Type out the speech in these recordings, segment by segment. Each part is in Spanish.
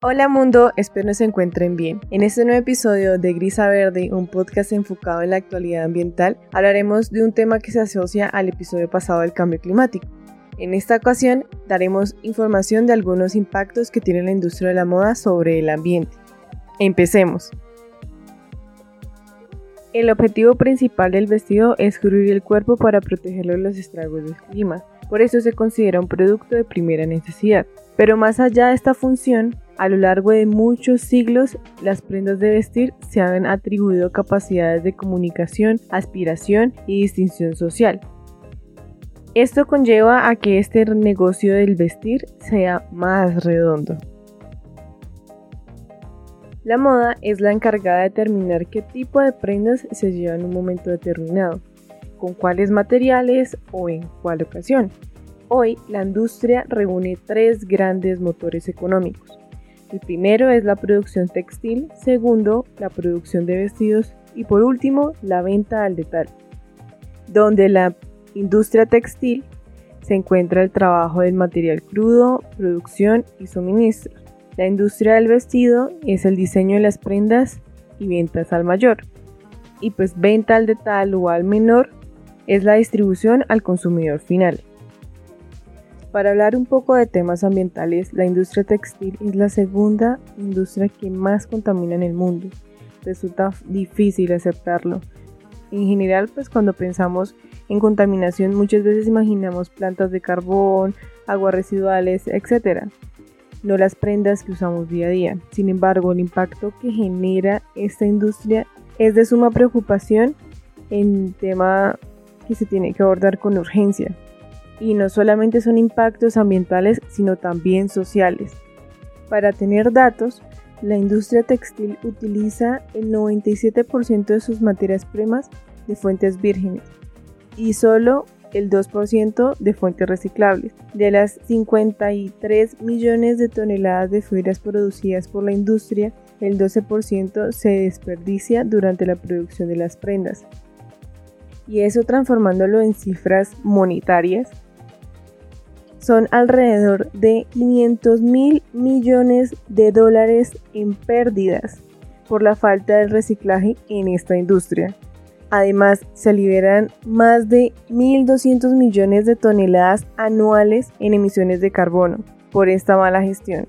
Hola mundo, espero se encuentren bien. En este nuevo episodio de Grisa Verde, un podcast enfocado en la actualidad ambiental, hablaremos de un tema que se asocia al episodio pasado del cambio climático. En esta ocasión daremos información de algunos impactos que tiene la industria de la moda sobre el ambiente. Empecemos. El objetivo principal del vestido es cubrir el cuerpo para protegerlo de los estragos del clima, por eso se considera un producto de primera necesidad. Pero más allá de esta función, a lo largo de muchos siglos, las prendas de vestir se han atribuido capacidades de comunicación, aspiración y distinción social. Esto conlleva a que este negocio del vestir sea más redondo. La moda es la encargada de determinar qué tipo de prendas se llevan en un momento determinado, con cuáles materiales o en cuál ocasión. Hoy la industria reúne tres grandes motores económicos, el primero es la producción textil, segundo, la producción de vestidos y por último, la venta al detalle, donde la industria textil se encuentra el trabajo del material crudo, producción y suministro. La industria del vestido es el diseño de las prendas y ventas al mayor. Y pues venta al detalle o al menor es la distribución al consumidor final. Para hablar un poco de temas ambientales, la industria textil es la segunda industria que más contamina en el mundo. Resulta difícil aceptarlo. En general, pues cuando pensamos en contaminación muchas veces imaginamos plantas de carbón, aguas residuales, etc. No las prendas que usamos día a día. Sin embargo, el impacto que genera esta industria es de suma preocupación en tema que se tiene que abordar con urgencia y no solamente son impactos ambientales, sino también sociales. Para tener datos, la industria textil utiliza el 97% de sus materias primas de fuentes vírgenes y solo el 2% de fuentes reciclables. De las 53 millones de toneladas de fibras producidas por la industria, el 12% se desperdicia durante la producción de las prendas. Y eso transformándolo en cifras monetarias, son alrededor de 500 mil millones de dólares en pérdidas por la falta de reciclaje en esta industria. Además, se liberan más de 1.200 millones de toneladas anuales en emisiones de carbono por esta mala gestión,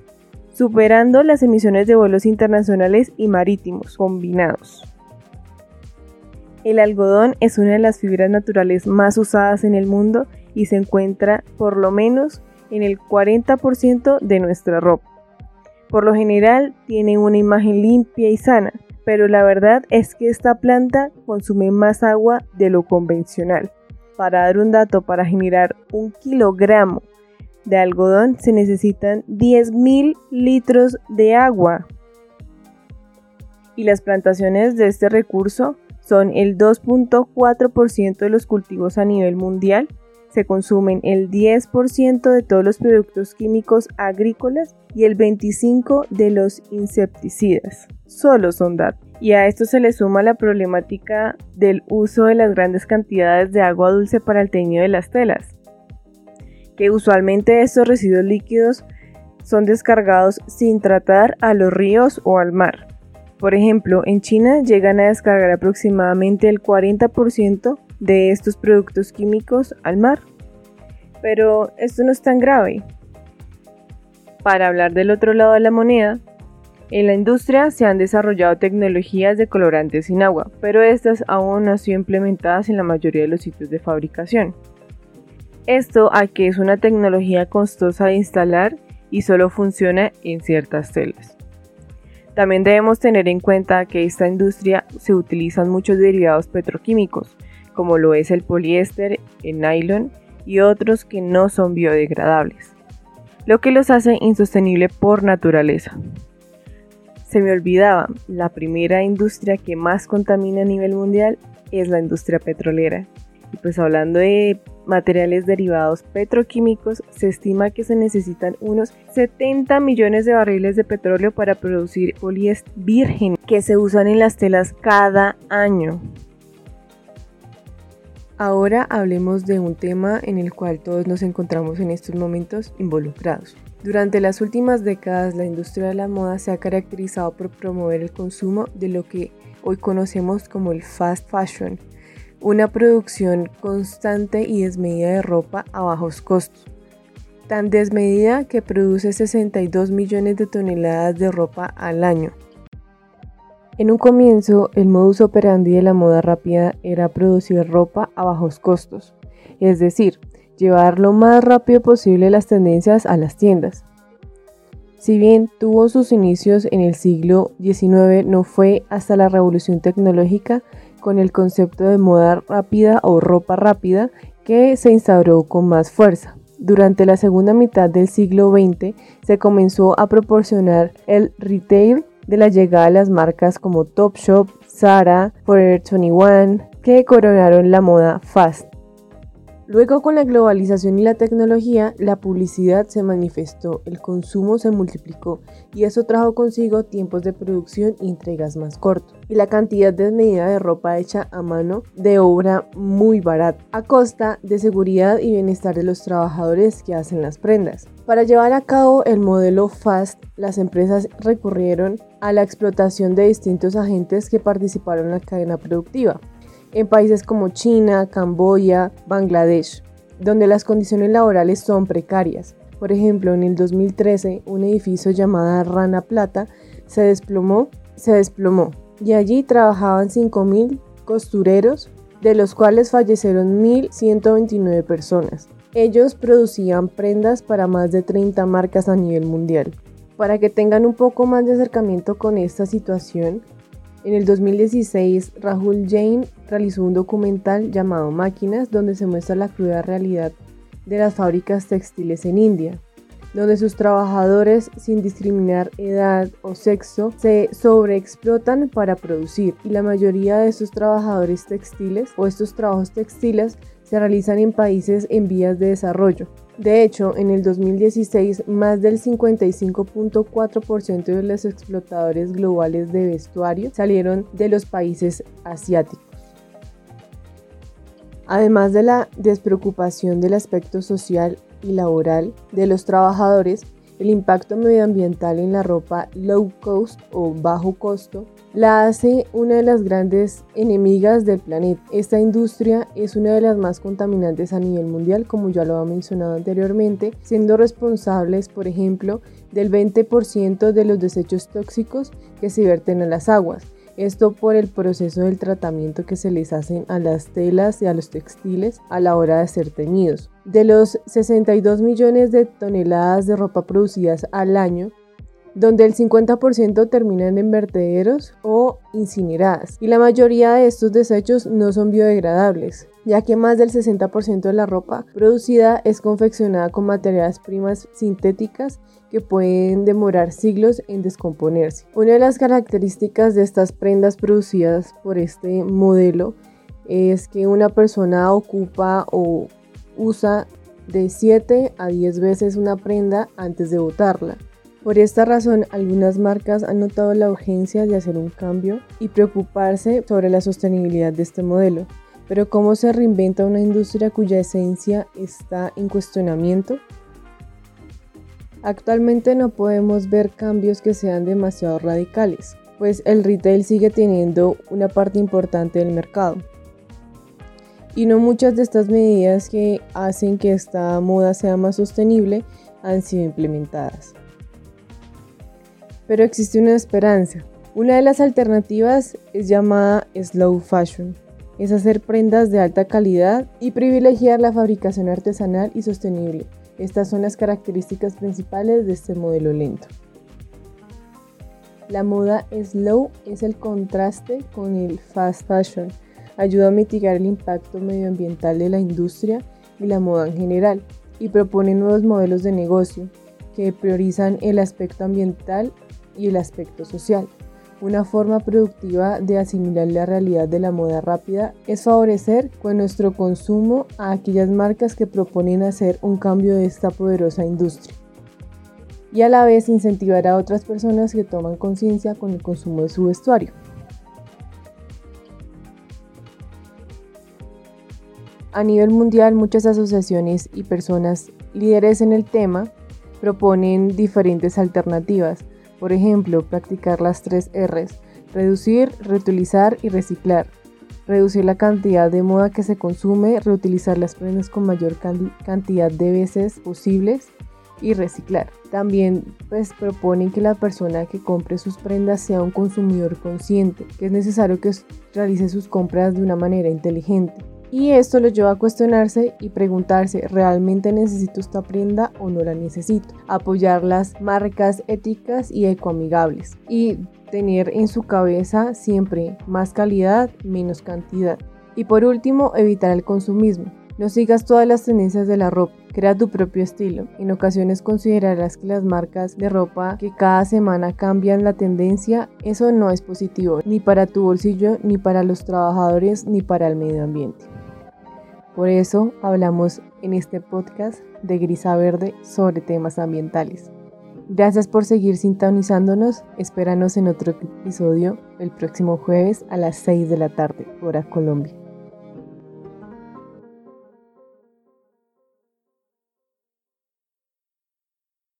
superando las emisiones de vuelos internacionales y marítimos combinados. El algodón es una de las fibras naturales más usadas en el mundo y se encuentra por lo menos en el 40% de nuestra ropa. Por lo general tiene una imagen limpia y sana, pero la verdad es que esta planta consume más agua de lo convencional. Para dar un dato, para generar un kilogramo de algodón se necesitan 10.000 litros de agua. Y las plantaciones de este recurso son el 2.4% de los cultivos a nivel mundial se consumen el 10% de todos los productos químicos agrícolas y el 25% de los insecticidas. Solo son datos. Y a esto se le suma la problemática del uso de las grandes cantidades de agua dulce para el teñido de las telas, que usualmente estos residuos líquidos son descargados sin tratar a los ríos o al mar. Por ejemplo, en China llegan a descargar aproximadamente el 40% de estos productos químicos al mar. Pero esto no es tan grave. Para hablar del otro lado de la moneda, en la industria se han desarrollado tecnologías de colorantes sin agua, pero estas aún no han sido implementadas en la mayoría de los sitios de fabricación. Esto a que es una tecnología costosa de instalar y solo funciona en ciertas telas. También debemos tener en cuenta que esta industria se utilizan muchos derivados petroquímicos, como lo es el poliéster, el nylon y otros que no son biodegradables, lo que los hace insostenible por naturaleza. Se me olvidaba, la primera industria que más contamina a nivel mundial es la industria petrolera. Y pues hablando de materiales derivados petroquímicos, se estima que se necesitan unos 70 millones de barriles de petróleo para producir poliéster virgen que se usan en las telas cada año. Ahora hablemos de un tema en el cual todos nos encontramos en estos momentos involucrados, Durante las últimas décadas, la industria de la moda se ha caracterizado por promover el consumo de lo que hoy conocemos como el fast fashion, una producción constante y desmedida de ropa a bajos costos. Tan desmedida que produce 62 millones de toneladas de ropa al año. En un comienzo, el modus operandi de la moda rápida era producir ropa a bajos costos, es decir, llevar lo más rápido posible las tendencias a las tiendas. Si bien tuvo sus inicios en el siglo XIX, no fue hasta la revolución tecnológica con el concepto de moda rápida o ropa rápida que se instauró con más fuerza. Durante la segunda mitad del siglo XX se comenzó a proporcionar el retail de la llegada de las marcas como Topshop, Zara, Forever 21, que coronaron la moda fast. Luego con la globalización y la tecnología, la publicidad se manifestó, el consumo se multiplicó y eso trajo consigo tiempos de producción y entregas más cortos y la cantidad desmedida de ropa hecha a mano de obra muy barata, a costa de seguridad y bienestar de los trabajadores que hacen las prendas. Para llevar a cabo el modelo FAST, las empresas recurrieron a la explotación de distintos agentes que participaron en la cadena productiva en países como China, Camboya, Bangladesh, donde las condiciones laborales son precarias. Por ejemplo, en el 2013, un edificio llamado Rana Plata se desplomó, y allí trabajaban 5.000 costureros, de los cuales fallecieron 1.129 personas. Ellos producían prendas para más de 30 marcas a nivel mundial. Para que tengan un poco más de acercamiento con esta situación, en el 2016, Rahul Jain realizó un documental llamado Máquinas, donde se muestra la cruda realidad de las fábricas textiles en India, donde sus trabajadores, sin discriminar edad o sexo, se sobreexplotan para producir. Y la mayoría de estos trabajadores textiles o estos trabajos textiles se realizan en países en vías de desarrollo, de hecho, en el 2016, más del 55.4% de los explotadores globales de vestuario salieron de los países asiáticos. Además de la despreocupación del aspecto social y laboral de los trabajadores, el impacto medioambiental en la ropa low cost o bajo costo la hace una de las grandes enemigas del planeta. Esta industria es una de las más contaminantes a nivel mundial, como ya lo ha mencionado anteriormente, siendo responsables, por ejemplo, del 20% de los desechos tóxicos que se vierten a las aguas. Esto por el proceso del tratamiento que se les hacen a las telas y a los textiles a la hora de ser teñidos. De los 62 millones de toneladas de ropa producidas al año, donde el 50% terminan en vertederos o incineradas, y la mayoría de estos desechos no son biodegradables, ya que más del 60% de la ropa producida es confeccionada con materias primas sintéticas que pueden demorar siglos en descomponerse. Una de las características de estas prendas producidas por este modelo es que una persona ocupa o usa de 7 a 10 veces una prenda antes de botarla. Por esta razón, algunas marcas han notado la urgencia de hacer un cambio y preocuparse sobre la sostenibilidad de este modelo. Pero ¿cómo se reinventa una industria cuya esencia está en cuestionamiento? Actualmente no podemos ver cambios que sean demasiado radicales, pues el retail sigue teniendo una parte importante del mercado. Y no muchas de estas medidas que hacen que esta moda sea más sostenible han sido implementadas pero existe una esperanza. Una de las alternativas es llamada slow fashion. Es hacer prendas de alta calidad y privilegiar la fabricación artesanal y sostenible. Estas son las características principales de este modelo lento. La moda slow es el contraste con el fast fashion. Ayuda a mitigar el impacto medioambiental de la industria y la moda en general y propone nuevos modelos de negocio que priorizan el aspecto ambiental y el aspecto social. Una forma productiva de asimilar la realidad de la moda rápida es favorecer con nuestro consumo a aquellas marcas que proponen hacer un cambio de esta poderosa industria y a la vez incentivar a otras personas que toman conciencia con el consumo de su vestuario. A nivel mundial, muchas asociaciones y personas líderes en el tema proponen diferentes alternativas. Por ejemplo, practicar las tres Rs, reducir, reutilizar y reciclar. Reducir la cantidad de moda que se consume, reutilizar las prendas con mayor cantidad de veces posibles y reciclar. También pues proponen que la persona que compre sus prendas sea un consumidor consciente, que es necesario que realice sus compras de una manera inteligente. Y esto lo lleva a cuestionarse y preguntarse, ¿realmente necesito esta prenda o no la necesito? Apoyar las marcas éticas y ecoamigables. Y tener en su cabeza siempre más calidad, menos cantidad. Y por último, evitar el consumismo. No sigas todas las tendencias de la ropa, crea tu propio estilo. En ocasiones considerarás que las marcas de ropa que cada semana cambian la tendencia, eso no es positivo, ni para tu bolsillo, ni para los trabajadores, ni para el medio ambiente. Por eso hablamos en este podcast de Grisa Verde sobre temas ambientales. Gracias por seguir sintonizándonos. Espéranos en otro episodio el próximo jueves a las 6 de la tarde, hora Colombia.